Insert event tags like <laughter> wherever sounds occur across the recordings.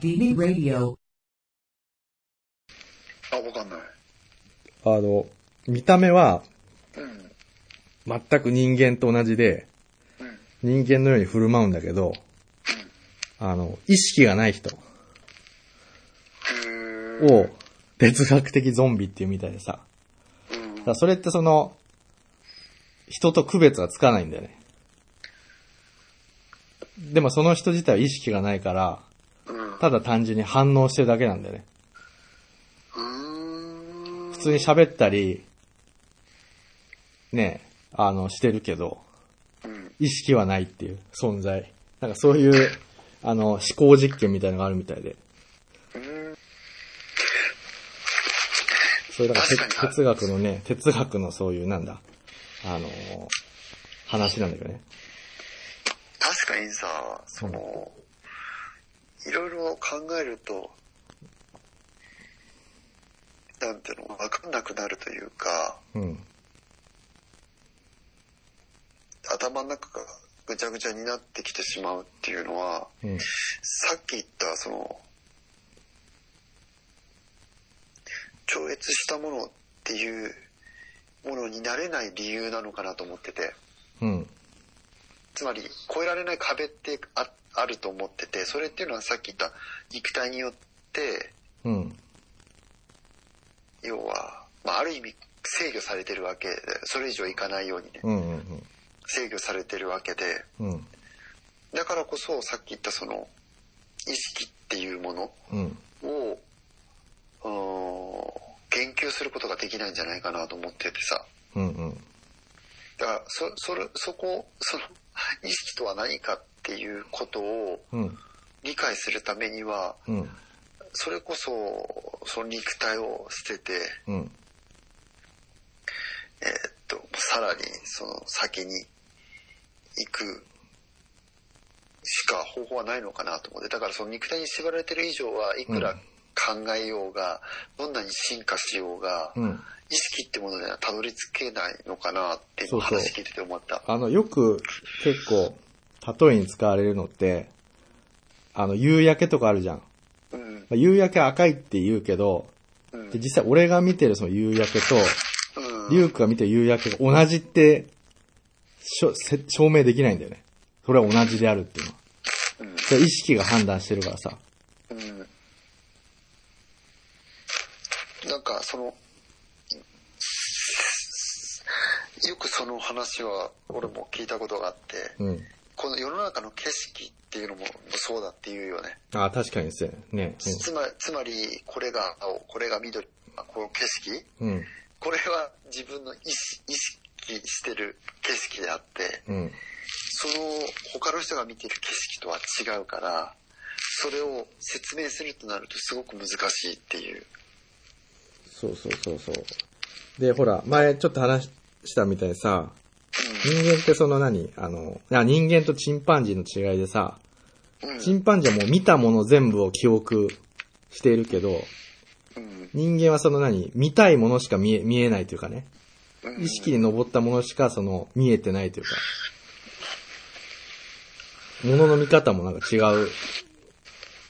DB Radio. あ、わかんない。あの、見た目はうん。全く人間と同じで、うん。人間のように振る舞うんだけど、あの、意識がない人を哲学的ゾンビっていうみたいでさ。うんだそれってその、人と区別がつかないんだよね。でもその人自体は意識がないから、うん。ただ単純に反応してるだけなんだよね。うーん。普通に喋ったり、ね、あの、してるけど、うん。意識はないっていう存在。なんかそういう、あの、思考実験みたいなのがあるみたいで。うん。それだから確かにて哲学のね、哲学のそういう、なんだ、あの、話なんだけどね。確かにさ、その、いろいろ考えると、なんていうの、わかんなくなるというか、うん。頭の中がぐちゃぐちゃになってきてしまうっていうのは、うん。さっき言った、その、超越したものっていうものになれない理由なのかなと思ってて、うん。つまり超えられない壁ってああると思ってて、それっていうのはさっき言った肉体によって、うん。要は、まあ、ある意味制御されてるわけで、それ以上いかないようにね、うん。うん。制御されてるわけで、うん。だからこそさっき言ったその、意識っていうものうん。を、うーん言及することができないんじゃないかなと思っててさ。うん。うん。だから、そ、それ、そこ、その、意識とは何かっていうことをうん。理解するためには、うん。それこそ、その肉体を捨てて、うん。えーっと、さらにその先に行くしか方法はないのかなと思って、だからその肉体に縛られてる以上はいくら考えようが、どんなに進化しようが、うん。意識ってものにはたどり着けないのかなって話聞いてて思った。あの、よく結構、例えに使われるのって、あの、夕焼けとかあるじゃん。うん。まあ夕焼け赤いって言うけど、うん。で実際俺が見てるその夕焼けと、うん。リュウクが見てる夕焼けが同じって、しょせ証明できないんだよね。それは同じであるっていうのは。うんそれ意識が判断してるからさ。うん。なんかその、よくその話は俺も聞いたことがあって、うん。この世の中の景色っていうのもそうだっていうよね。ああ、確かにですね。ね。つまつまり、これが青、これが緑、この景色、うん。うん。これは自分の意識意識してる景色であって、うん。その他の人が見てる景色とは違うから、それを説明するとなるとすごく難しいっていう。そうそうそうそう。で、ほら、前ちょっと話したみたいにさ、人間ってその何？あの、人間とチンパンジーの違いでさ、チンパンジーはもう見たもの全部を記憶しているけど、人間はその何？見たいものしか見え、見えないというかね。意識に上ったものしかその見えてないというか、ものの見方もなんか違う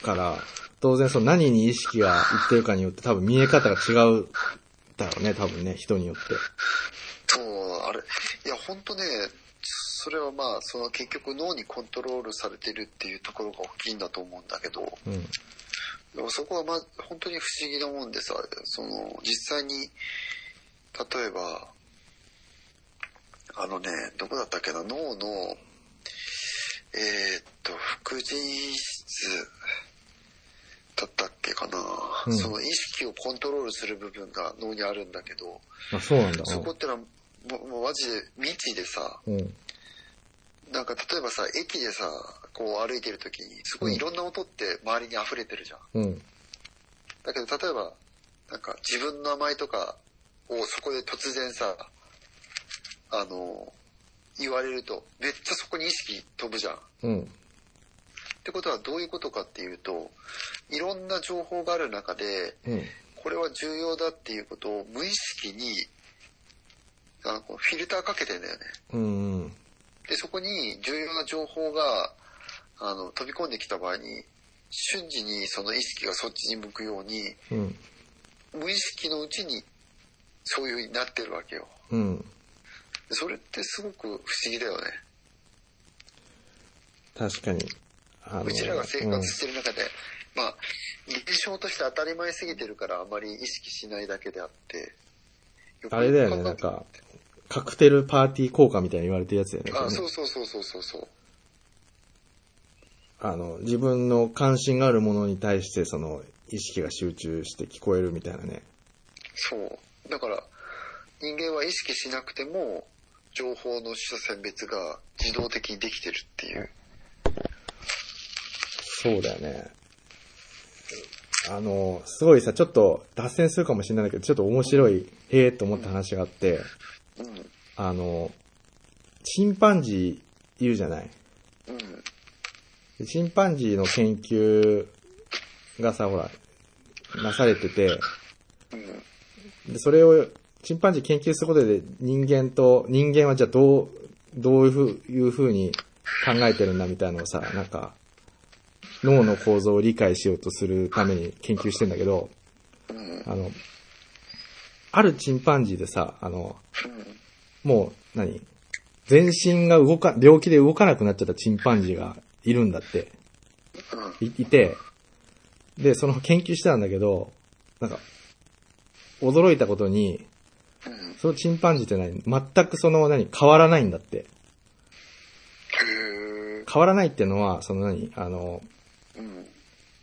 から、当然その何に意識がいってるかによって多分見え方が違うだろうね、多分ね、人によって。そう、あれ、いや、本当ね、それはまあ、その結局脳にコントロールされてるっていうところが大きいんだと思うんだけど、うん。でもそこはまあ、本当に不思議なもんでさ、その、実際に、例えば、あのね、どこだったっけな、脳の、えーっと、副腎質だったっけかな、うんその意識をコントロールする部分が脳にあるんだけど、あ、そうなんだ。そこってのは、もうもうマジで未知でさ、うん。なんか例えばさ、駅でさ、こう歩いてる時に、すごいいろんな音って周りに溢れてるじゃん。うん。だけど例えば、なんか自分の名前とかをそこで突然さ、あの、言われると、めっちゃそこに意識飛ぶじゃん。っうん。てことはどういうことかっていうと、いろんな情報がある中で、うん。これは重要だっていうことを無意識に、あのフィルターかけてんだよね。うん。うん。で、そこに重要な情報が、あの、飛び込んできた場合に、瞬時にその意識がそっちに向くように、うん。無意識のうちにそういう風になってるわけよ。うん。それってすごく不思議だよね。確かに。うちらが生うん活してる中で、まあ、現象として当たり前すぎてるからあまり意識しないだけであって。あれだよね、なんか、カクテルパーティー効果みたいに言われてるやつだよね。あ、ねそうそうそうそうそうそう。あの、自分の関心があるものに対して、その、意識が集中して聞こえるみたいなね。そう。だから、人間は意識しなくても、情報の取捨選別が自動的にできてるっていう。そうだよね。あの、すごいさ、ちょっと脱線するかもしれないけど、ちょっと面白い、へえと思った話があって、あの、チンパンジーいるじゃない。チンパンジーの研究がさ、ほら、なされてて、で、それを、チンパンジー研究することで人間と、人間はじゃあどう、どういうふういうふうに考えてるんだみたいなのをさ、なんか、脳の構造を理解しようとするために研究してんだけど、うん。あの、あるチンパンジーでさ、あの、うん。もう、何全身が動か、病気で動かなくなっちゃったチンパンジーがいるんだって。うん。いいて、で、その研究してたんだけど、なんか、驚いたことに、うん。そのチンパンジーって何全くその何変わらないんだって。変わらないっていうのは、その何あの、うん。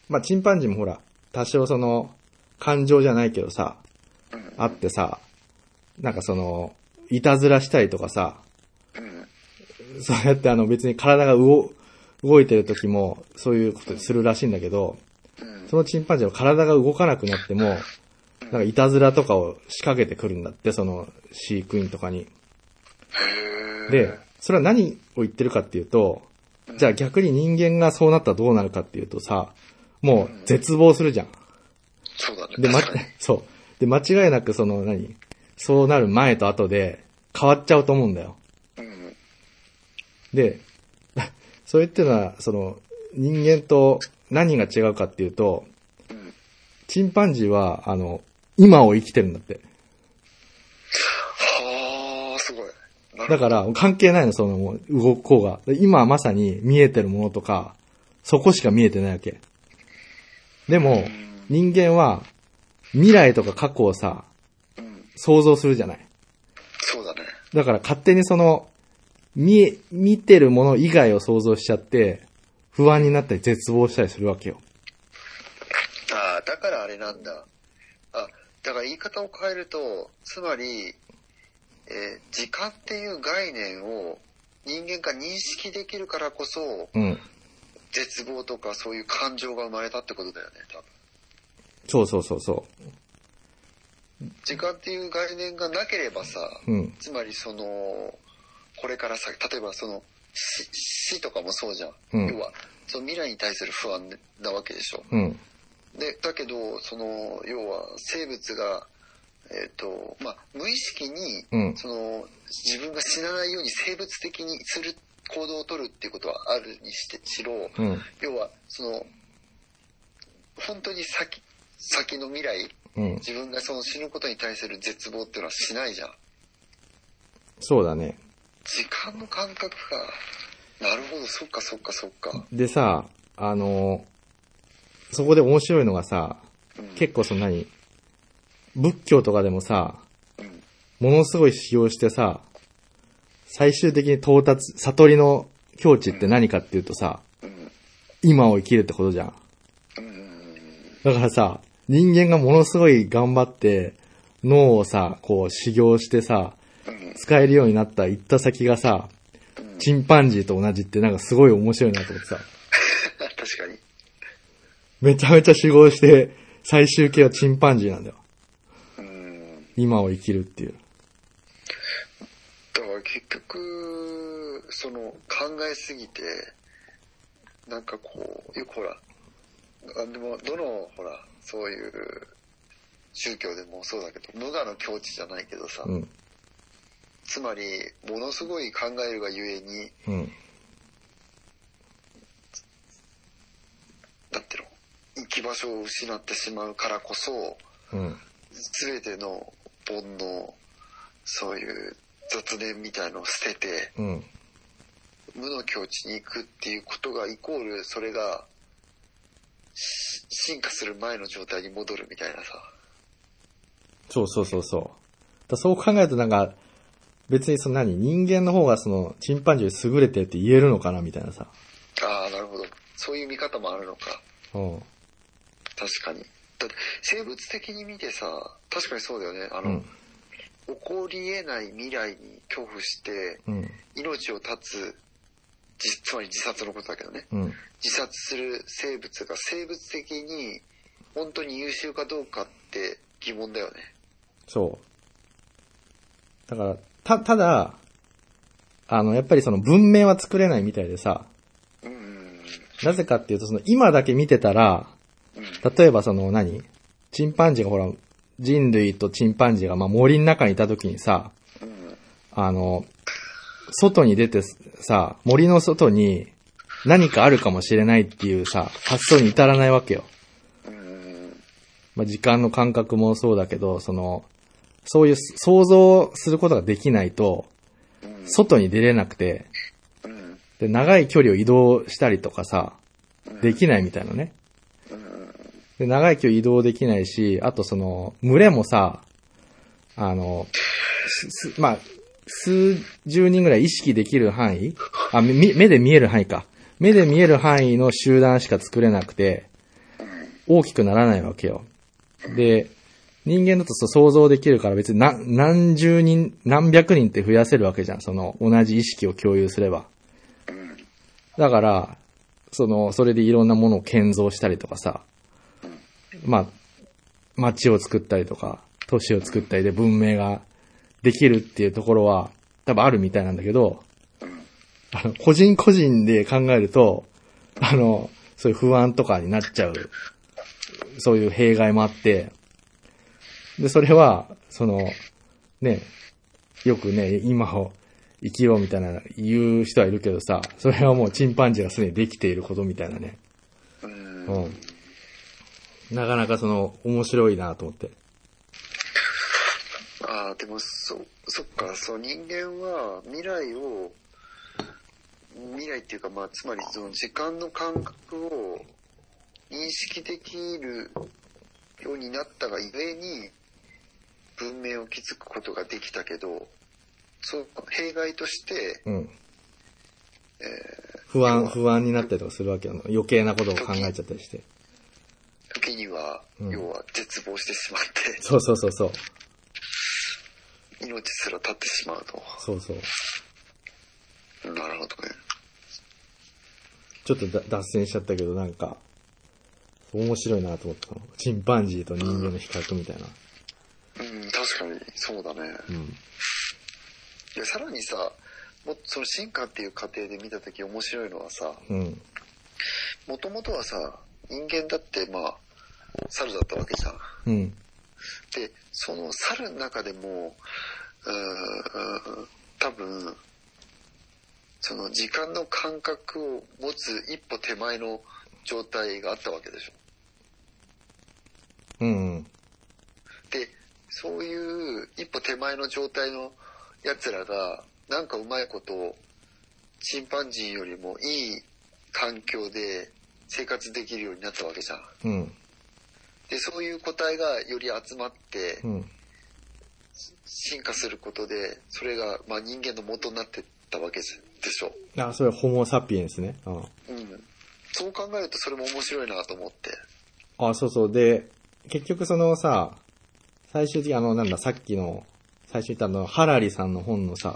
まあ、チンパンジーもほら、多少その、感情じゃないけどさ、うん。あってさ、なんかその、いたずらしたりとかさ、うん。そうやってあの別に体が動、動いてる時も、そういうことするらしいんだけど、うん。そのチンパンジーは体が動かなくなっても、なんかいたずらとかを仕掛けてくるんだって、その飼育員とかに。で、それは何を言ってるかっていうと、じゃあ逆に人間がそうなったらどうなるかっていうとさ、もう絶望するじゃん。そうだね。で、ま <laughs> そう。で、間違いなくその何？そうなる前と後で変わっちゃうと思うんだよ。うん。で、<laughs> それっていうのは、その人間と何が違うかっていうと、うん。チンパンジーは、あの、今を生きてるんだって。はあ、すごい。なるほどだから、関係ないの、その、もう動こうが。で今まさに見えてるものとか、そこしか見えてないわけ。でも、人間は、未来とか過去をさ、うん。想像するじゃない。そうだね。だから勝手にその、見え、見てるもの以外を想像しちゃって、不安になったり絶望したりするわけよ。ああ、だからあれなんだ。あ、だから言い方を変えると、つまり、えー時間っていう概念を人間が認識できるからこそ、うん。絶望とかそういう感情が生まれたってことだよね、多分。そうそうそうそ時間っていう概念がなければさ、う。うん。つまりその、これから先、例えばその、死死とかもそうじゃん。うん要は、その未来に対する不安なわけでしょ。うん。で、だけど、その、要は生物が、えっ、と、まあ、無意識に、うんその、自分が死なないように生物的にする行動を取るっていうことはあるにしてしろ、うん。要は、その、本当に先、先の未来、うん。自分がその死ぬことに対する絶望っていうのはしないじゃん。そうだね。時間の感覚か。なるほど、そっかそっかそっか。でさ、あの、そこで面白いのがさ、うん、結構そんなに、仏教とかでもさ、うん、ものすごい使用してさ、最終的に到達、悟りの境地って何かっていうとさ、うん、今を生きるってことじゃん。うん、だからさ、人間がものすごい頑張って、脳をさ、こう修行してさ、うん、使えるようになった行った先がさ、うん。チンパンジーと同じってなんかすごい面白いなと思ってさ、確かに。めちゃめちゃ修行して、最終形はチンパンジーなんだよ。うん。今を生きるっていう。だから結局、その考えすぎて、なんかこう、よくほら、あでも、どの、ほら、そういう宗教でもそうだけど、無我の境地じゃないけどさ、うん。つまり、ものすごい考えるがゆえに、うん。なんていう行き場所を失ってしまうからこそ、うん。全ての煩悩、そういう雑念みたいのを捨てて、うん。無の境地に行くっていうことがイコール、それが、し進化する前の状態に戻るみたいなさ。そうそうそうそう。だそう考えるとなんか、別にその何人間の方がその、チンパンジーより優れてるって言えるのかなみたいなさ。ああ、なるほど。そういう見方もあるのか。うん。確かに。生物的に見てさ、確かにそうだよね。あの、うん。起こり得ない未来に恐怖して、うん。命を絶つ、じつまり自殺のことだけどね。うん。自殺する生物が生物的に本当に優秀かどうかって疑問だよね。そう。だから、た、ただ、あの、やっぱりその文明は作れないみたいでさ、うんうんなぜかっていうとその今だけ見てたら、うん。例えばその何？チンパンジーがほら、人類とチンパンジーがまあ森の中にいた時にさ、うん。あの、外に出てさ、森の外に何かあるかもしれないっていうさ、発想に至らないわけよ。うん。まあ、時間の感覚もそうだけど、その、そういう想像することができないと、うん。外に出れなくて、うん。で、長い距離を移動したりとかさ、できないみたいなね。で、長い距離移動できないし、あとその、群れもさ、あの、すすまあ、数十人ぐらい意識できる範囲？あ、み目で見える範囲か。目で見える範囲の集団しか作れなくて、大きくならないわけよ。で、人間だとそう想像できるから別に何何十人、何百人って増やせるわけじゃん。その、同じ意識を共有すれば。だから、その、それでいろんなものを建造したりとかさ、まあ、街を作ったりとか、都市を作ったりで文明ができるっていうところは多分あるみたいなんだけど、あの、個人個人で考えると、あの、そういう不安とかになっちゃう、そういう弊害もあって、で、それは、その、ね、よくね、今を生きようみたいな言う人はいるけどさ、それはもうチンパンジーがすでにできていることみたいなね。うん。うん。なかなかその、面白いなと思って。ああ、でもそ、そっか、そう、人間は未来を、未来っていうか、まあ、つまりその時間の感覚を認識できるようになったがゆえに、文明を築くことができたけど、そう、弊害として、うん。不安、不安になったりとかするわけよ。余計なことを考えちゃったりして。時には、うん要は絶望してしまって、そうそうそうそう。命すら絶ってしまうと。そうそう。なるほどね。ちょっとだ脱線しちゃったけど、なんか、面白いなと思ったの。チンパンジーと人間の比較みたいな。うん、確かに、そうだね。うん。で、さらにさ、もっとその進化っていう過程で見たとき面白いのはさ、うん。もともとはさ、人間だってまあ、猿だったわけじゃん。うん。で、その猿の中でも、多分、その時間の感覚を持つ一歩手前の状態があったわけでしょ。うん。で、そういう一歩手前の状態の奴らが、なんかうまいこと、チンパンジーよりもいい環境で生活できるようになったわけじゃん。うん。で、そういう個体がより集まってうん。進化することで、それがまあ人間の元になってったわけでしょ。あ、それはホモサピエンスね。うん。うん。そう考えるとそれも面白いなと思って。あ、そうそう。で、結局そのさ、最終的にあの、なんだ、さっきの、最初に言ったあの、ハラリさんの本のさ、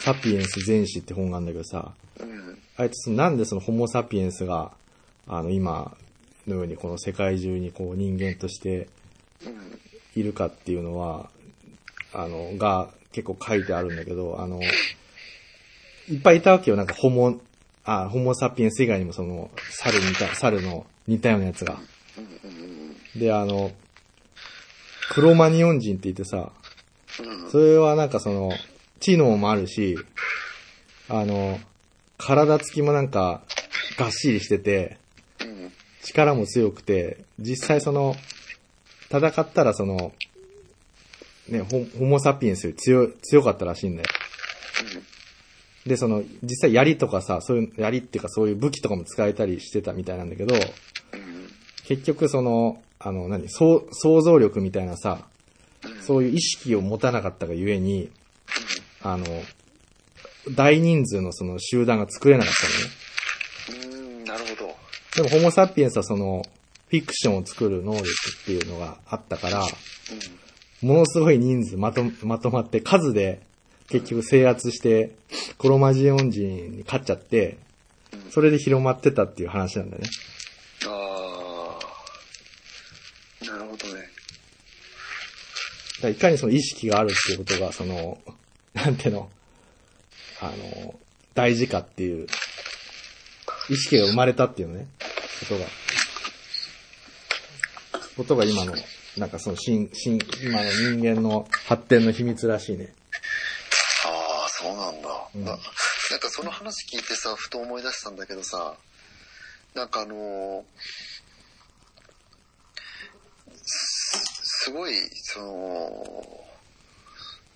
サピエンス全史って本があるんだけどさ、うん。あいつなんでそのホモサピエンスが、あの、今のようにこの世界中にこう人間として。いるかっていうのは、あの、が結構書いてあるんだけど、あの、いっぱいいたわけよ。なんかホモ、あ、ホモサピエンス以外にもその、猿似た、猿の似たようなやつが。で、あの、クロマニオン人って言ってさ、それはなんかその、知能もあるし、あの、体つきもなんか、がっしりしてて、力も強くて、実際その、戦ったらその、ね、ホホモサピエンスより強、強かったらしいんだよ。で、その、実際槍とかさ、そういう、槍っていうかそういう武器とかも使えたりしてたみたいなんだけど、結局その、あの、何、想想像力みたいなさ、そういう意識を持たなかったがゆえに、あの、大人数のその集団が作れなかったのね。うん。うん、なるほど。でもホモサピエンスはその、フィクションを作る能力っていうのがあったから、うん。ものすごい人数まと、まとまって数で結局制圧して、クロマジオン人に勝っちゃって、それで広まってたっていう話なんだよね。ああ。なるほどね。だいかにその意識があるっていうことが、その、なんていうの、あの、大事かっていう、意識が生まれたっていうのね、ことが、ことが今の、なんかその新、新、今の人間の発展の秘密らしいね。ああ、そうなんだ。うんななんかその話聞いてさ、ふと思い出したんだけどさ、なんかあのーすすごい、その、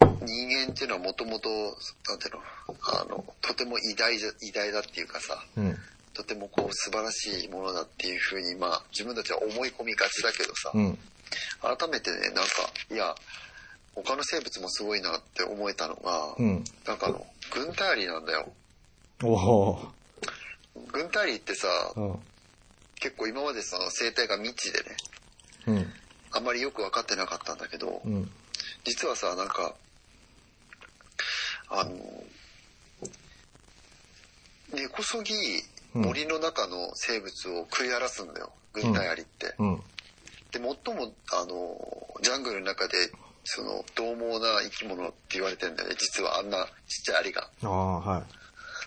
人間っていうのはもともと、なんていうの、あの、とても偉大じゃ、偉大だっていうかさ、うん。とてもこう素晴らしいものだっていうふうに、まあ自分たちは思い込みがちだけどさ、うん。改めてね、なんか、いや、他の生物もすごいなって思えたのが、うん。なんかあの、軍隊アリなんだよ。軍隊アリってさ、うん。結構今までその生態が未知でね、うん。あんまりよく分かってなかったんだけど、うん。実はさ、なんか、あの、根こそぎ森の中の生物を食い荒らすんだよ、軍隊アリって。うん。で、最も、あの、ジャングルの中で、その、獰猛な生き物って言われてんだよね、実はあんなちっちゃいアリが。ああ、は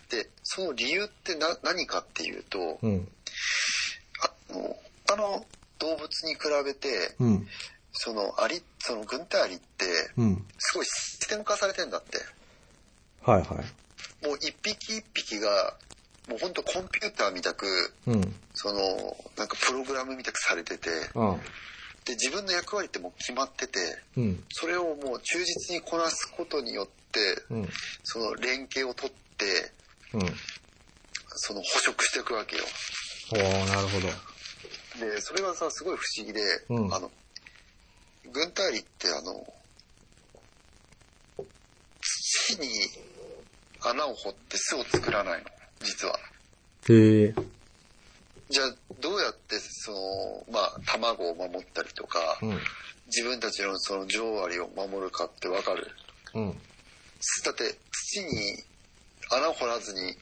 で、その理由ってな、何かっていうとい。、うん。あの、他の動物に比べて、うん。そのアリ、その軍隊アリって、うん。すごいシステム化されてんだって。はいはい。もう一匹一匹が、もうほんとコンピューターみたく、うん。その、なんかプログラムみたくされてて、ああ。で、自分の役割ってもう決まってて、うん。それをもう忠実にこなすことによって、うん。その連携を取って、うん。その捕食していくわけよ。おー、なるほど。で、それがさ、すごい不思議で、うんあの、軍隊アリってあの、土に穴を掘って巣を作らないの、実は。へえ。じゃあ、どうやって、その、まあ、卵を守ったりとか、うん。自分たちのその女王アリを守るかってわかる？うん。だって、土に穴を掘らずに、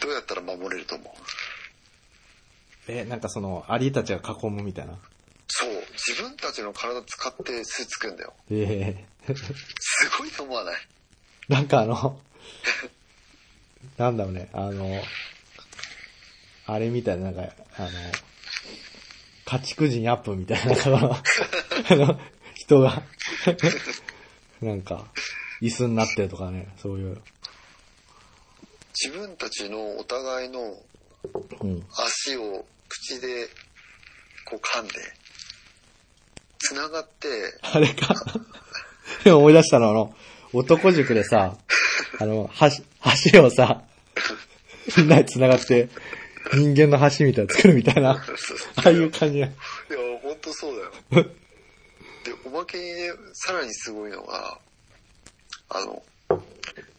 どうやったら守れると思う？え、なんかその、アリたちが囲むみたいな？そう、自分たちの体使って巣作るんだよ。ええ。すごいと思わない？<laughs> なんかあの、<laughs> なんだろうね、あの、あれみたいな、なんか、あの、家畜人アップみたいな、あの、<laughs> 人が、<laughs> なんか、椅子になってるとかね、そういう。自分たちのお互いのうん。足を口でこう噛んで、繋がって、あれか？でも思い出したの、あの、男塾でさ、あの、橋、橋をさ、みんなで繋がって、人間の橋みたいなの作るみたいな、ああいう感じや。いや、ほんとそうだよ。で、おまけにね、さらにすごいのが、あの、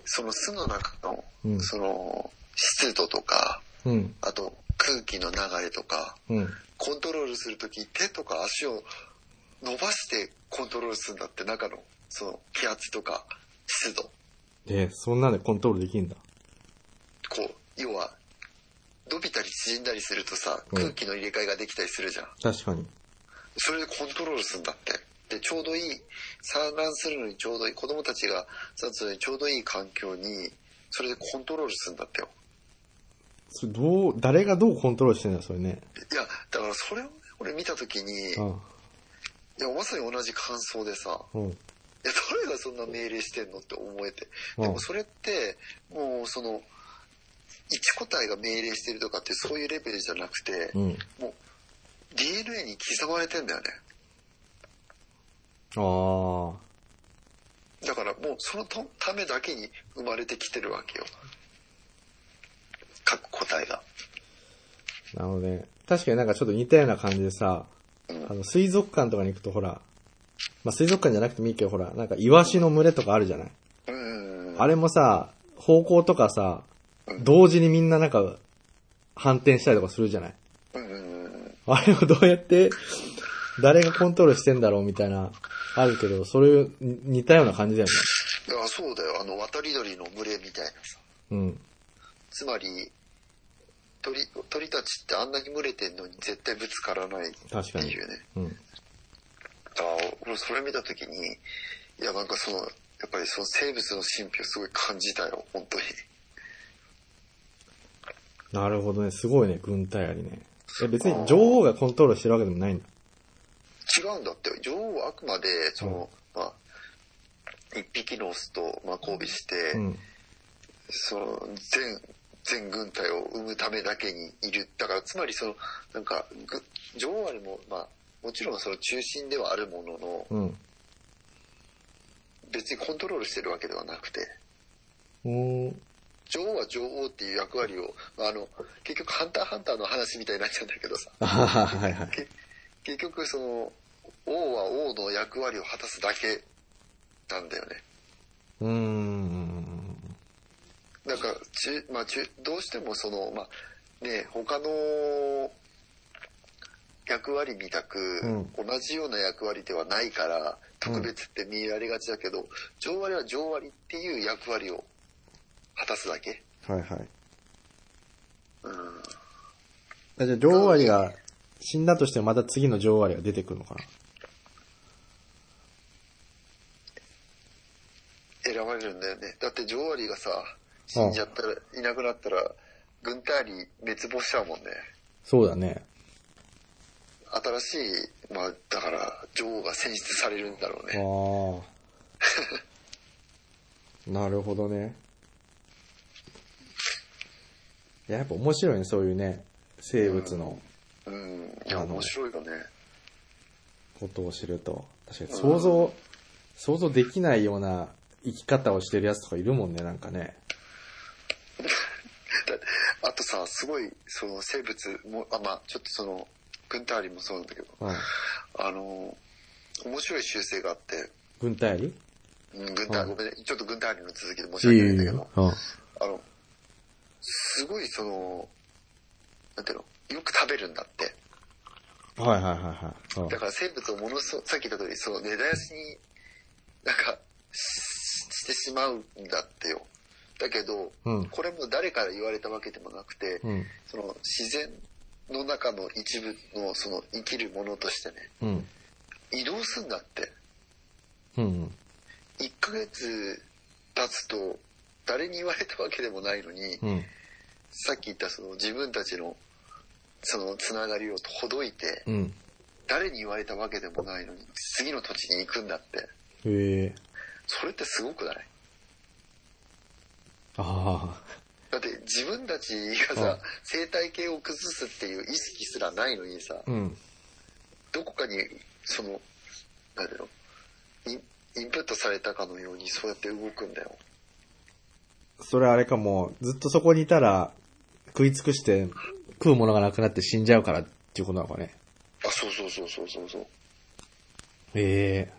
その巣の中の、うんその、湿度とか、うん、あと空気の流れとか、うん。コントロールするとき手とか足を伸ばしてコントロールするんだって、中の、その気圧とか湿度。え、そんなんでコントロールできんだ。こう、要は、伸びたり縮んだりするとさ、うん空気の入れ替えができたりするじゃん。確かに。それでコントロールするんだって。で、ちょうどいい、産卵するのにちょうどいい、子供たちが産卵するのにちょうどいい環境に、それでコントロールするんだってよ。それどう、誰がどうコントロールしてんだよ、それね。いや、だからそれをね、俺見たときに、いうん。や、まさに同じ感想でさ、うん。いや、誰がそんな命令してんのって思えて。うんでもそれって、もうその、一個体が命令してるとかってそういうレベルじゃなくて、うん。もう DNA に刻まれてんだよね。ああ。だからもうそのたためだけに生まれてきてるわけよ。各個体が。なるほどね。確かになんかちょっと似たような感じでさ、うんあの、水族館とかに行くとほら、まあ、水族館じゃなくてもいいけどほら、なんかイワシの群れとかあるじゃない？うん。あれもさ、方向とかさ、同時にみんななんか、反転したりとかするじゃない？うん。あれをどうやって、誰がコントロールしてんだろうみたいな、あるけど、それに似たような感じだよね。だからそうだよ。あの渡り鳥の群れみたいなさ。うん。つまり、鳥、鳥たちってあんなに群れてんのに絶対ぶつからないって確かにいうね。うん。ああ、俺それ見たときに、いやなんかその、やっぱりその生物の神秘をすごい感じたよ、本当に。なるほどね。すごいね、軍隊ありね。え、別に女王がコントロールしてるわけでもないんだ。違うんだって、女王はあくまで、その、まあ、一匹のオスと、まあ、交尾して、うん。その、全、全軍隊を生むためだけにいる。だから、つまりその、なんか、ぐ女王アリも、まあ、もちろんその中心ではあるものの、うん。別にコントロールしてるわけではなくて、おー女王は女王っていう役割を、まあ、あの、結局ハンターハンターの話みたいになっちゃうんだけどさ、あ <laughs> はいはい。け結局その、王は王の役割を果たすだけなんだよね。うーん。なんか、ちまあ、ちどうしてもその、まあ、ね、他の役割みたく、同じような役割ではないから、特別って見られがちだけど、上割は上割っていう役割を果たすだけ。はいはい。うん。あじゃあ、女王アリが死んだとしてもまた次の女王アリが出てくるのかな？選ばれるんだよね。だって上割がさ、死んじゃったら、いなくなったら、軍隊に滅亡しちゃうもんね。そうだね。新しい、まあ、だから、女王が選出されるんだろうね。ああ。<laughs> なるほどね。いや、やっぱ面白いね、そういうね、生物のうん。いや、あの面白いよね。ことを知ると。確かに想像、想像できないような生き方をしてるやつとかいるもんね、なんかね。<laughs> だあとさ、すごい、その生物も、あ、まあ、ちょっとその、軍隊アリもそうなんだけど、うん。あの、面白い習性があって、軍隊アリうん、軍隊、うんごめんね、ちょっと軍隊アリの続きで申し訳ないんだけど、うん。あの、すごいその、なんていうの、よく食べるんだって。はいはいはいはいうん。だから生物をものすごさっき言った通り、その根絶やしに、なんか、ししてしまうんだってよ。だけど、うんこれも誰から言われたわけでもなくて、うん。その自然の中の一部のその生きるものとしてね、うん。移動すんだって。うん。1ヶ月経つと、誰に言われたわけでもないのに、うん。さっき言ったその自分たちのそのつながりをほどいて、うん。誰に言われたわけでもないのに、次の土地に行くんだって。へえ。それってすごくない？あだって自分たちがさ、生態系を崩すっていう意識すらないのにさあ。、うん。どこかにその、なんだろう、インインプットされたかのようにそうやって動くんだよ。それあれかもう、ずっとそこにいたら、食い尽くして、食うものがなくなって死んじゃうからっていうことなのかね。あ、そうそうそうそうそうそう。へえ。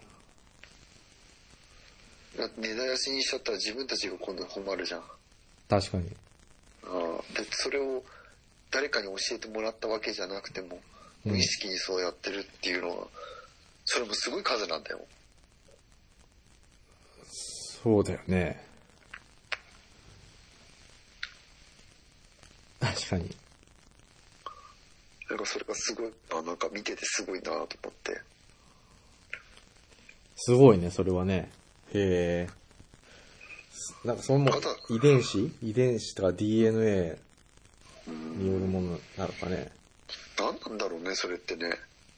だって根絶やしにしちゃったら自分たちが今度困るじゃん。確かに。それを誰かに教えてもらったわけじゃなくても、うん無意識にそうやってるっていうのは、それもすごい数なんだよ。そうだよね。確かに。なんかそれがすごい、あなんか見ててすごいなと思って。すごいね、それはね。へえ。なんかその遺伝子？遺伝子とか DNA によるものなのかね。何なんだろうね、それってね。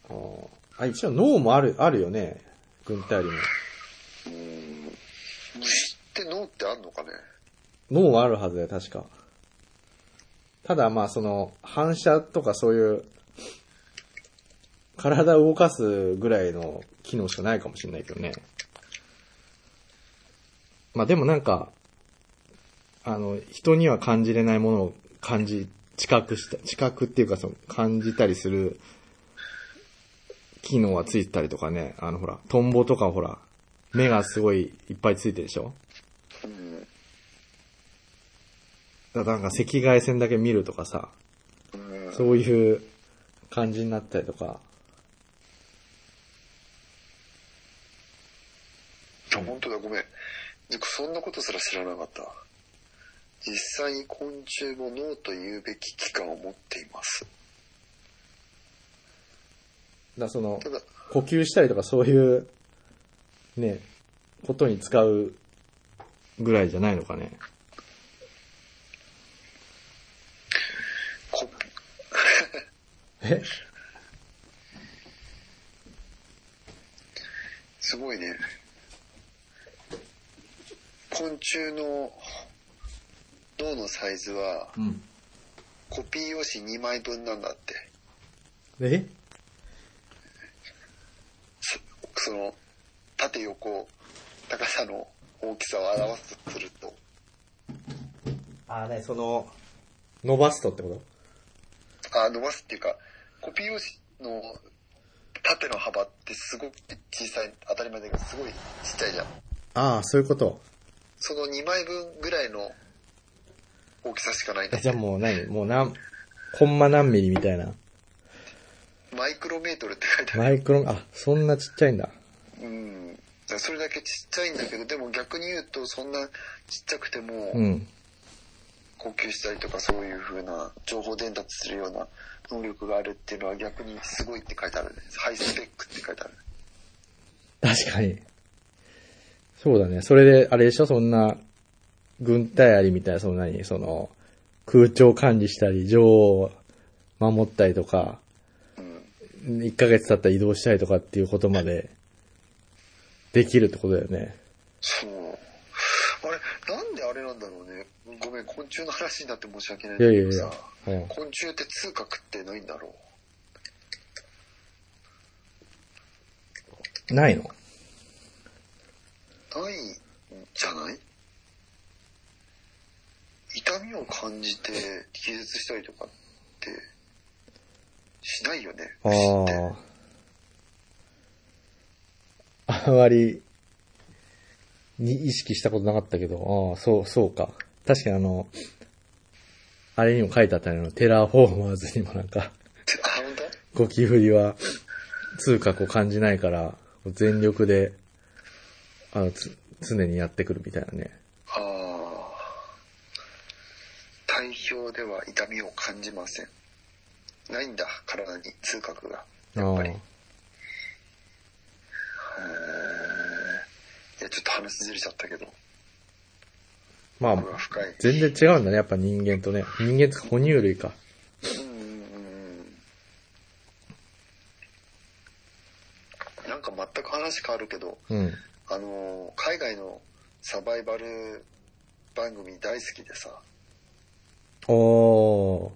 あーあ、一応脳もある、あるよね。軍隊にも。うん。虫って脳ってあんのかね？脳はあるはずだよ、確か。ただまあその、反射とかそういう、体を動かすぐらいの機能しかないかもしれないけどね。まあでもなんか、あの、人には感じれないものを感じ、知覚した、知覚っていうかその、感じたりする機能はついてたりとかね、あのほら、トンボとかほら、目がすごいいっぱいついてるでしょ？うん。だからなんか赤外線だけ見るとかさ、うん。そういう感じになったりとか、あ本当だ、ごめん。そんなことすら知らなかった。実際に昆虫も脳というべき器官を持っています。だその呼吸したりとかそういう、ね、ことに使うぐらいじゃないのかね。こえ？すごいね。昆虫の脳のサイズはうん。コピー用紙2枚分なんだって。え？そその縦横高さの大きさを表すとするとあ、ね、その、伸ばすとってこあ伸ばすっていうかコピー用紙の縦の幅ってすごく小さい当たり前だけどすごいちっちゃいじゃんとああ、そういうこと。その2枚分ぐらいの大きさしかないんだえじゃあもう何？もう何、コンマ何ミリみたいな。マイクロメートルって書いてあるマイクロン、あ、そんなちっちゃいんだ。うんそれだけちっちゃいんだけどでも逆に言うとそんなちっちゃくてもうん。呼吸したりとかそういう風な情報伝達するような能力があるっていうのは逆にすごいって書いてあるねハイスペックって書いてある確かに。そうだね。それで、あれでしょ？そんな、軍隊ありみたいな、そんなに、その、空調管理したり、女王を守ったりとか、うん。1ヶ月経ったら移動したりとかっていうことまで、できるってことだよね。そう。あれなんであれなんだろうね。ごめん昆虫の話になって申し訳ないんだいやいけどやいや。さうん。昆虫って痛覚ってないんだろないの？うないんじゃない？痛みを感じて気絶したりとかってしないよねあ牛ってあ。あまり、に意識したことなかったけど、ああ、そう、そうか。確かにあの、あれにも書いてあったの、テラフォーマーズにもなんか、ゴキブリは通覚を感じないから、全力で、あの、つ常にやってくるみたいなね。当ああ体表では痛みを感じません。ないんだ体に痛覚が。やっぱり。いやちょっと話ずれちゃったけど。まあ深い。全然違うんだね、やっぱ人間とね。人間とか哺乳類か。うんうんうん。なんか全く話変わるけどうん。あのー海外のサバイバル番組大好きでさおー。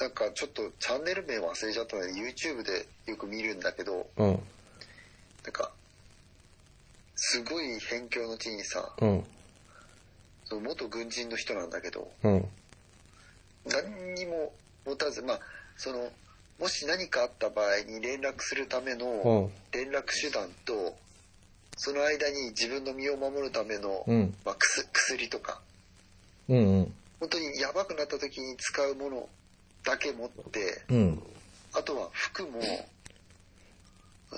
なんかちょっとチャンネル名忘れちゃったので YouTube でよく見るんだけどうん。なんかすごい辺境の地にさうん。その元軍人の人なんだけどうん。何にも持たずまあそのもし何かあった場合に連絡するためうのん。連絡手段とその間に自分の身を守るための、うん。まあ、薬薬とかうん。うん。本当にやばくなった時に使うものだけ持ってうん。あとは服も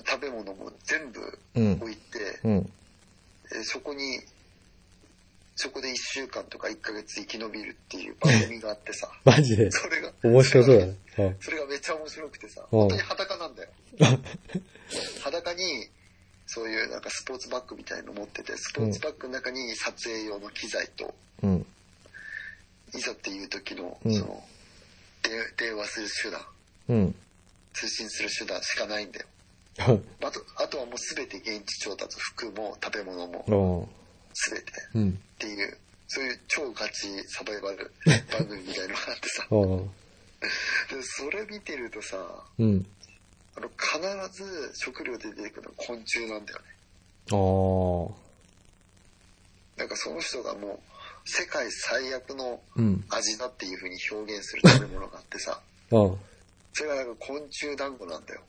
食べ物も全部うん。置いて、うん。えーそこにそこで1週間とか1ヶ月生き延びるっていう番組があってさ <laughs> マジで？それが面白そうだね。うんそれがめっちゃ面白くてさうん本当に裸なんだよ <laughs> 裸にそういうなんかスポーツバッグみたいの持っててスポーツバッグの中に撮影用の機材とうん。いざっていう時のうんその、で電話する手段うん。通信する手段しかないんだよあとあとはもう全て現地調達服も食べ物もおー全てっうん。ていうそういう超ガチサバイバル <laughs> 番組みたいのがあってさ、うん。でそれ見てるとさ、うん。あの、必ず食料で出てくるのは昆虫なんだよね。あー。なんかその人がもう、世界最悪のうん。味だっていう風に表現する食べ物があってさ、<laughs> うん。それがなんか昆虫団子なんだよ。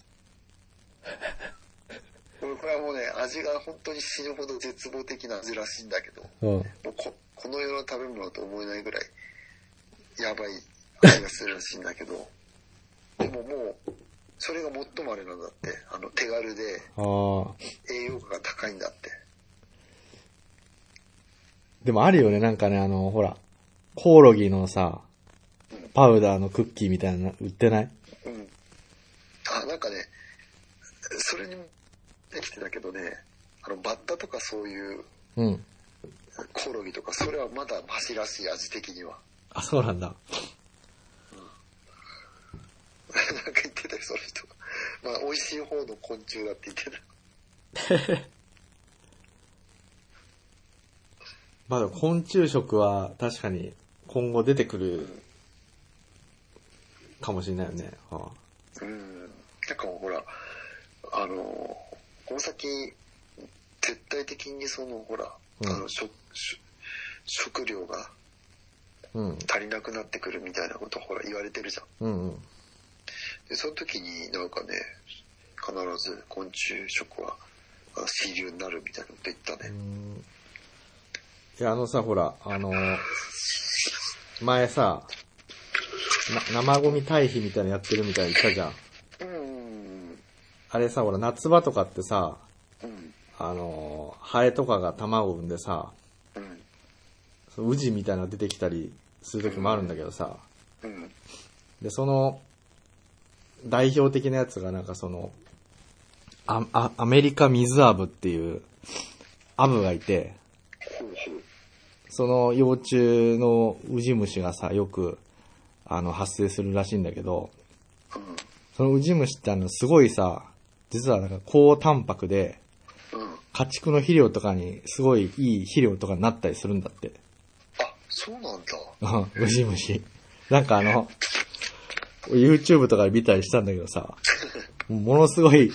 <laughs> 俺これはもうね、味が本当に死ぬほど絶望的な味らしいんだけど、うん。もうここの世の食べ物と思えないぐらいやばい味がするらしいんだけど、でももう、それが最もあれなんだって、あの手軽で。栄養価が高いんだって。でもあるよね、なんかね、あの、ほら、コオロギのさ、パウダーのクッキーみたいなの売ってない？うん。あ、なんかね、それにもできてたけどね、あの、バッタとかそういううん。コオロギとか、それはまだマシらしい味的には。あ、そうなんだ。<laughs> なんか言ってたよ、その人。まあ、美味しい方の昆虫だって言ってた。<laughs> まあ昆虫食は確かに今後出てくるかもしれないよね。はうん。なんかほら、あの、この先、絶対的にその、ほら、うんあの、食、食食料が。足りなくなってくるみたいなことほら言われてるじゃん。うんうん。で、その時になんかね、必ず昆虫食はあ主流になるみたいなこと言ったね。うんいや、あのさ、ほら、あの、前さ、な生ゴミ堆肥みたいなのやってるみたいに言ったじゃん。うん。あれさ、ほら、夏場とかってさ、うん。あの、ハエとかが卵を産んでさ、うん。そのウジみたいなの出てきたりする時もあるんだけどさ、うん。で、その、代表的なやつがなんかその、あ、あ、アメリカ水アブっていう、アブがいて。その幼虫のウジ虫がさ、よく、あの、発生するらしいんだけど、うん。そのウジ虫ってあの、すごいさ、実はなんか高タンパクで、うん。家畜の肥料とかにすごいいい肥料とかになったりするんだって。あ、そうなんだ。うんウジ虫。なんかあの、YouTube とかで見たりしたんだけどさ、ものすごい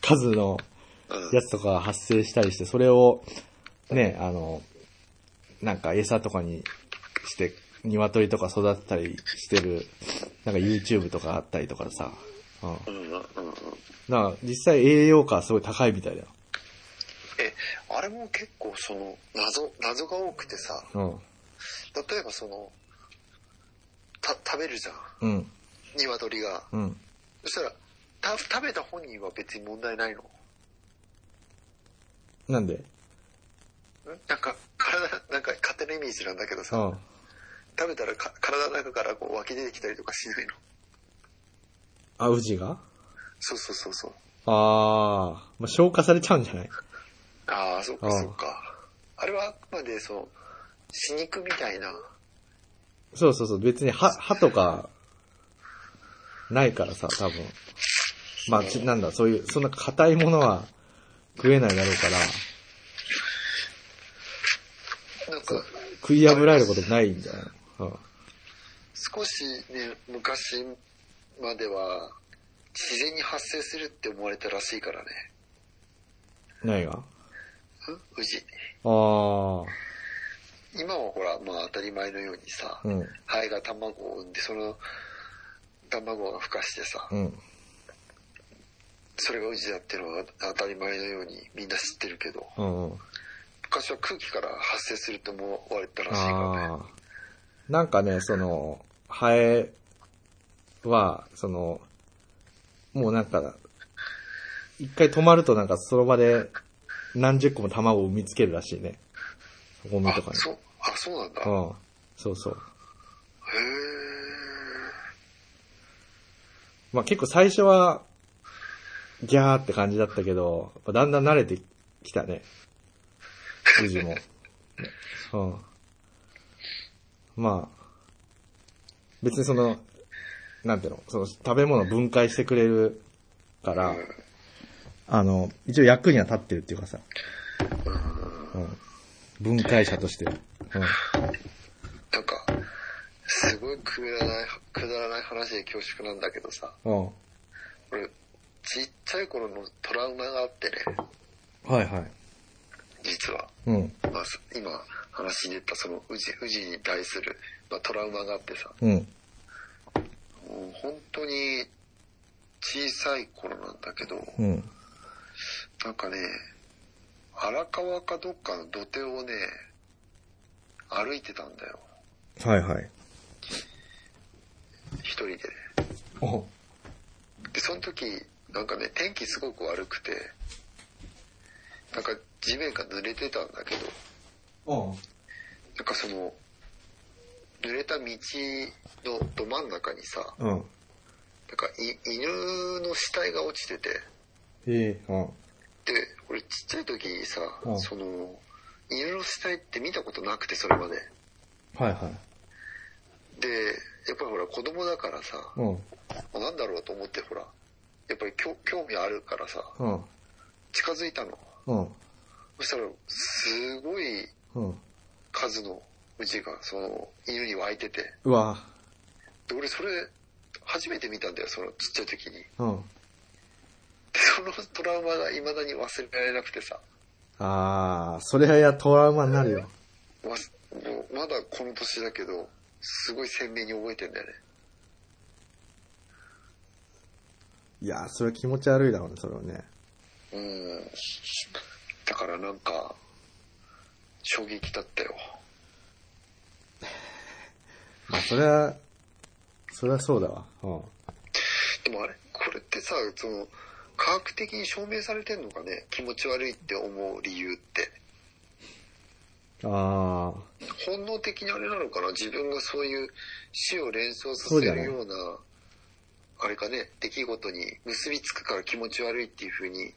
数のうん。やつとかが発生したりして、それを、ね、あの、なんか餌とかにして、鶏とか育てたりしてる、なんか YouTube とかあったりとかさ、うん。うん。うん。うん。だから実際栄養価はすごい高いみたいだよ。え、あれも結構その、謎、謎が多くてさ、うん。例えばその、た、食べるじゃん。うん。鶏が。うん。そしたら、た、食べた本人は別に問題ないの？なんで？んなんか、体、<laughs> なんか勝手なイメージなんだけどさ、うん。食べたらか体の中からこう湧き出てきたりとかしないの？あ、ウジが？そうそうそうそう。あー、まあ、消化されちゃうんじゃない？ああ、そっかうんそっか。あれはあくまでそう、死肉みたいな。そうそうそう、別に歯、歯とか、ないからさ、多分。まあ、ちなんだ、そういう、そんな硬いものは食えないだろうから、なんか、食い破られることないんじゃないの少しね、昔までは、自然に発生するって思われたらしいからね。うん。何がん？宇治。あー、今はほら、まあ当たり前のようにさ、うん、ハエが卵を産んで、その卵が孵化してさ、うん。それが宇治だっていうのは当たり前のようにみんな知ってるけど、うんうん。昔は空気から発生するって思われたらしいからね。なんかね、その、ハエは、その、もうなんか、一回止まるとなんかその場で何十個も卵を産みつけるらしいね。ゴミあとか、に。そう、あ、そうなんだ。へうん。そうそう。え。まあ結構最初は、ギャーって感じだったけど、だんだん慣れてきたね。宇治も。うん。まあ、別にその、なんていうの、その食べ物を分解してくれるから、あの、一応役には立ってるっていうかさ、うん。分解者として。うん。ごいくだらない、くだらない話で恐縮なんだけどさ、うん。俺、ちっちゃい頃のトラウマがあってね、はいはい。実は。うん。まあ、今話に出たその宇治、宇治に対する、まあ、トラウマがあってさ、うん。もう本当に小さい頃なんだけど、うん。なんかね、荒川かどっかの土手をね、歩いてたんだよ。はいはい。一人でね。おで、その時、なんかね、天気すごく悪くて、なんか地面が濡れてたんだけど、おなんかその、濡れた道のど真ん中にさ、うん。なんかい犬の死体が落ちてて、ええうん。で、俺ちっちゃい時にさ、うんその、犬の死体って見たことなくて、それまで。はいはい。で、やっぱりほら子供だからさ、うん。なんだろうと思ってほら、やっぱり興興味あるからさ、うん。近づいたの。うん。そしたら、すごいうん。数のうちが、その、犬に湧いてて。うわ。で、俺それ、初めて見たんだよ、そのちっちゃい時に。で、うん。そのトラウマが未だに忘れられなくてさ、あー、それはやトラウマになるよ。わすもうまだこの年だけど、すごい鮮明に覚えてんだよね。いやー、それ気持ち悪いだろうね、それはね。うん。だからなんか、衝撃だったよ。<laughs> まあ、それは、それはそうだわ。うん。でもあれこれってさ、その、科学的に証明されてんのかね？気持ち悪いって思う理由って。あ本能的にあれなのかな？自分がそういう死を連想させるような、あれかね、出来事に結びつくから気持ち悪いっていう風に、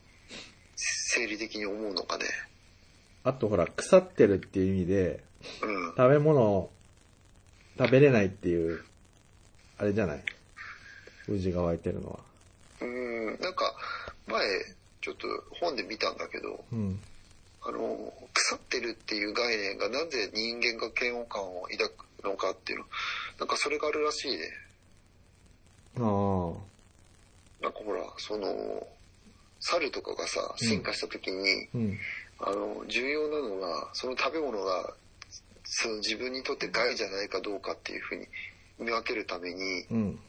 生理的に思うのかね。ー。あとほら、腐ってるっていう意味で、うん。食べ物を食べれないっていう、あれじゃない？宇治が湧いてるのは。うん、なんか、前、ちょっと本で見たんだけど、うん。あの、腐ってるっていう概念がなぜ人間が嫌悪感を抱くのかっていうの、なんかそれがあるらしいね。ああ。なんかほら、その、猿とかがさ、進化した時に、うん。あの、重要なのが、その食べ物が、その自分にとって害じゃないかどうかっていうふうに見分けるために、うん。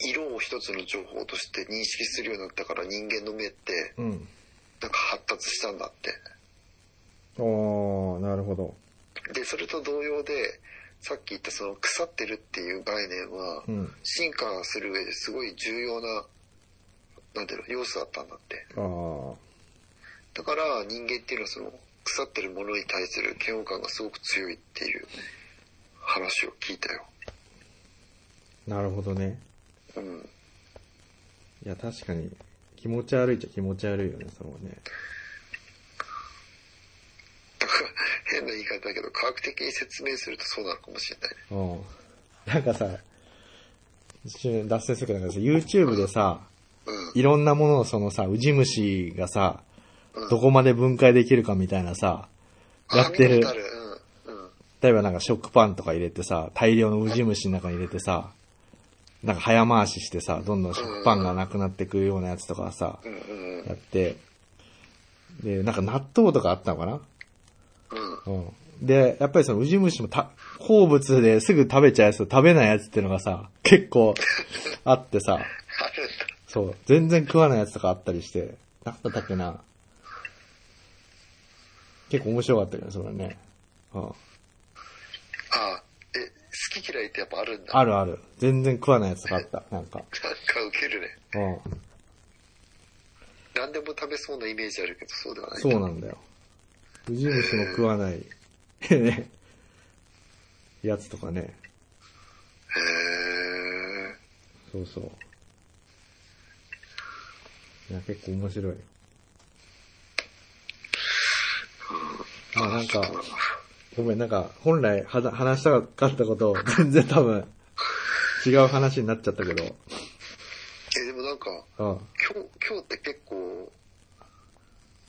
色を一つの情報として認識するようになったから人間の目って、うん。なんか発達したんだって。おー、なるほど。で、それと同様で、さっき言ったその腐ってるっていう概念はう、ん。進化する上ですごい重要な、なんていうの、要素だったんだって。ああ。だから人間っていうのはその腐ってるものに対する嫌悪感がすごく強いっていう話を聞いたよ。なるほどね。うん。いや、確かに、気持ち悪いっちゃ気持ち悪いよね、そのね。だから変な言い方だけど科学的に説明するとそうなのかもしれないね。うん。なんかさ、一瞬脱線するけど、YouTube でさ、うん。いろんなものをそのさ、ウジ虫がさ、うんどこまで分解できるかみたいなさ、やってる。例えばなんか食パンとか入れてさ、大量のウジ虫の中に入れてさ、なんか早回ししてさ、どんどん食パンがなくなってくるようなやつとかさ、やって、で、なんか納豆とかあったのかな？うん。うん。で、やっぱりそのウジ虫もた、好物ですぐ食べちゃうやつと食べないやつっていうのがさ、結構あってさ。<laughs> そう、全然食わないやつとかあったりして、なんだったっけな。結構面白かったけどね、それはね。うん。あえ、好き嫌いってやっぱあるんだ。あるある。全然食わないやつとかあった。なんか。なんかウケるね。うん。何でも食べそうなイメージあるけどそうではない。そうなんだよ。ウジ虫も食わない、ね、やつとかね。へー。そうそう。いや、結構面白い。まあなんか、ごめん、なんか、本来は話したかったことを、<laughs> 全然多分、違う話になっちゃったけど、え、でもなんか、うん。今日、今日って結構、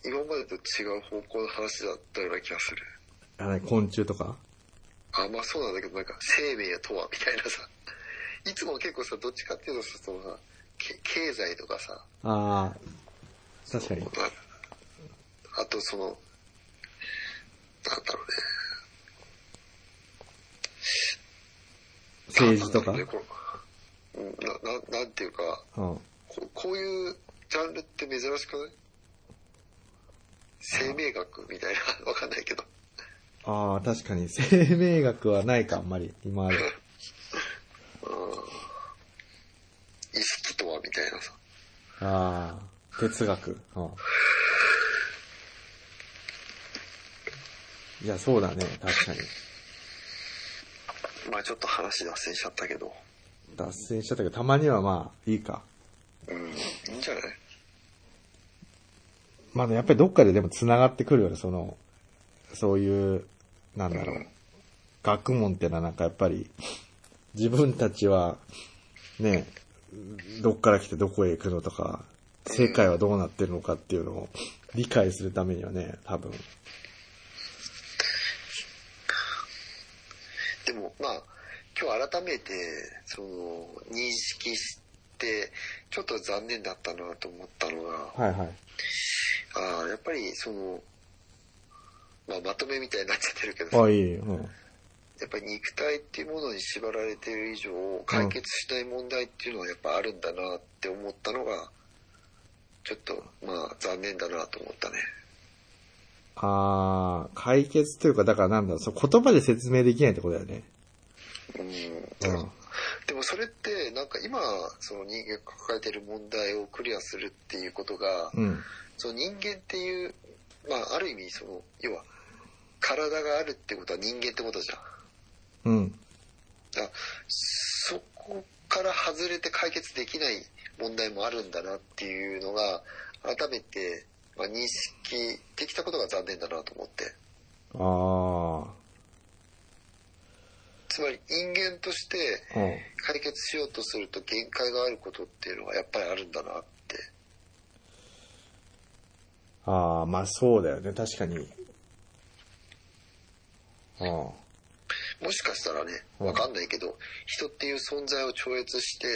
今までと違う方向の話だったような気がする。あれ、昆虫とか？あ、まあそうなんだけど、なんか、生命とは、みたいなさ。いつも結構さ、どっちかっていうとさ、そのさ、け経済とかさ、ああ、確かに。ああとその、なんだろうね。政治とか？なんな、な、なんていうか、うん。ここういうジャンルって珍しくない？生命学みたいな、<laughs> わかんないけど。ああ、確かに生命学はないか、あんまり、今まで。意 <laughs> 識とはみたいなさ。ああ、哲学。うん。いや、そうだね、確かに。まあちょっと話脱線しちゃったけど。脱線しちゃったけど、たまにはまあ、いいか。うん、いいんじゃない？まあ、やっぱりどっかででも繋がってくるよね、その、そういう、なんだろう。学問ってのはなんかやっぱり、自分たちは、ね、どっから来てどこへ行くのとか、世界はどうなってるのかっていうのを理解するためにはね、多分。でもまあ今日改めてその認識してちょっと残念だったなと思ったのがはいはい。ああやっぱりその、まあ、まとめみたいになっちゃってるけどさあ、いい。うん。やっぱり肉体っていうものに縛られている以上解決しない問題っていうのはやっぱあるんだなって思ったのがちょっとまあ残念だなと思ったね。ああ、解決というか、だからなんだろう、そう言葉で説明できないってことだよね。うんうん。でもそれってなんか今その人間が抱えている問題をクリアするっていうことが、うん。その人間っていうまあある意味その要は体があるってことは人間ってことじゃん。うん。だそこから外れて解決できない問題もあるんだなっていうのが改めて、まあ、認識できたことが残念だなと思ってあつまり人間として。解決しようとすると限界があることっていうのがやっぱりあるんだなってああ、まあそうだよね、確かに。あもしかしたらねうんわかんないけど人っていう存在を超越して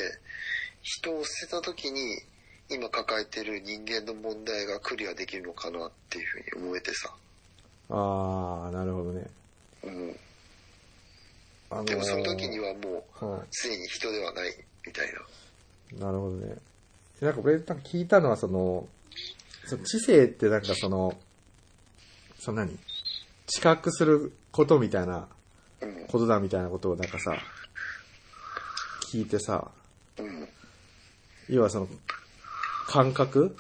人を捨てた時に今抱えてる人間の問題がクリアできるのかなっていうふうに思えてさ、あ。ああ、なるほどね。うん、あのーでもその時にはもううんすでに人ではないみたいな。なるほどね。なんか俺なんか聞いたのはその、その知性ってなんかその、その何？知覚することみたいなうん。ことだみたいなことをなんかさ、聞いてさ、うん。要はその、感覚？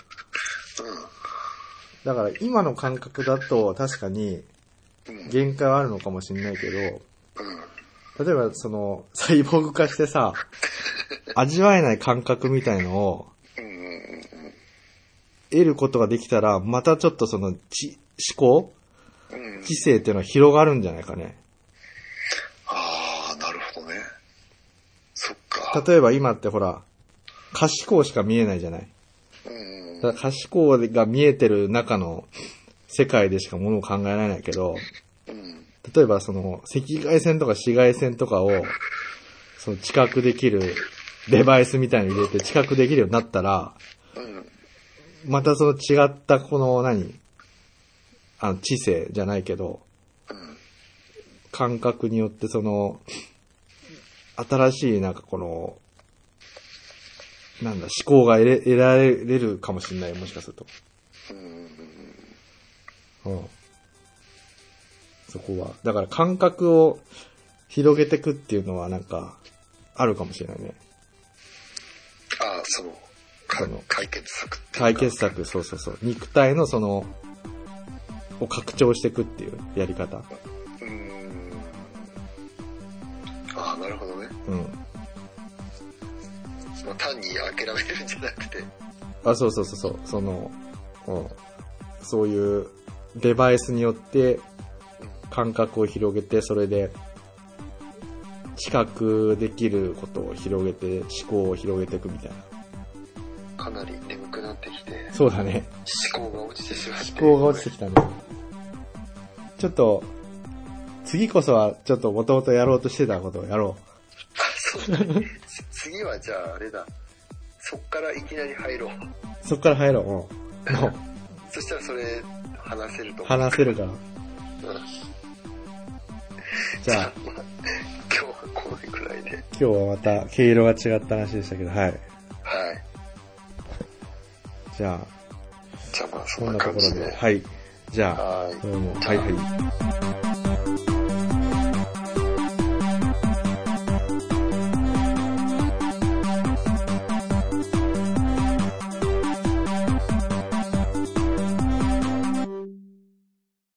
だから今の感覚だと確かに。限界はあるのかもしれないけど、うん。例えばその、サイボーグ化してさ、<laughs> 味わえない感覚みたいのを。得ることができたら、またちょっとその、知、思考？うん。知性っていうのは広がるんじゃないかね。ああ、なるほどね。そっか。例えば今ってほら、可視光しか見えないじゃない。うん。だから可視光が見えてる中の世界でしかものを考えられないけど、うん。例えばその赤外線とか紫外線とかを、その知覚できるデバイスみたいに入れて知覚できるようになったら、うん。またその違ったこの何あの知性じゃないけど、うん。感覚によってその、新しいなんかこの、なんだ、思考が得れ得られるかもしれない、もしかすると。うん。うん。そこは。だから感覚を広げていくっていうのはなんか、あるかもしれないね。ああ、その、かその解決策解決策、そうそうそう。肉体のその、を拡張していくっていうやり方。うん。まあ、単に諦めるんじゃなくて。あ、そうそうそうそう。その、うん。そういうデバイスによって感覚を広げて、それで、知覚できることを広げて、思考を広げていくみたいな。かなり眠くなってきて、そうだね。思考が落ちてしまって。思考が落ちてきたね。ちょっと、次こそはちょっともともとやろうとしてたことをやろあ、そうだね。<laughs> 次はじゃああれだ。そっからいきなり入ろう。う。そっから入ろう。もう、もうそしたらそれ話せると思う。話せるから。うんじゃあ、ま <laughs> あ今日はこのくらいで。今日はまた毛色が違った話でしたけど、はい。はい。じゃあ、じゃあまあそこんんななところで、感じで。はい。じゃあ、はい。どうも、じゃあはいはい。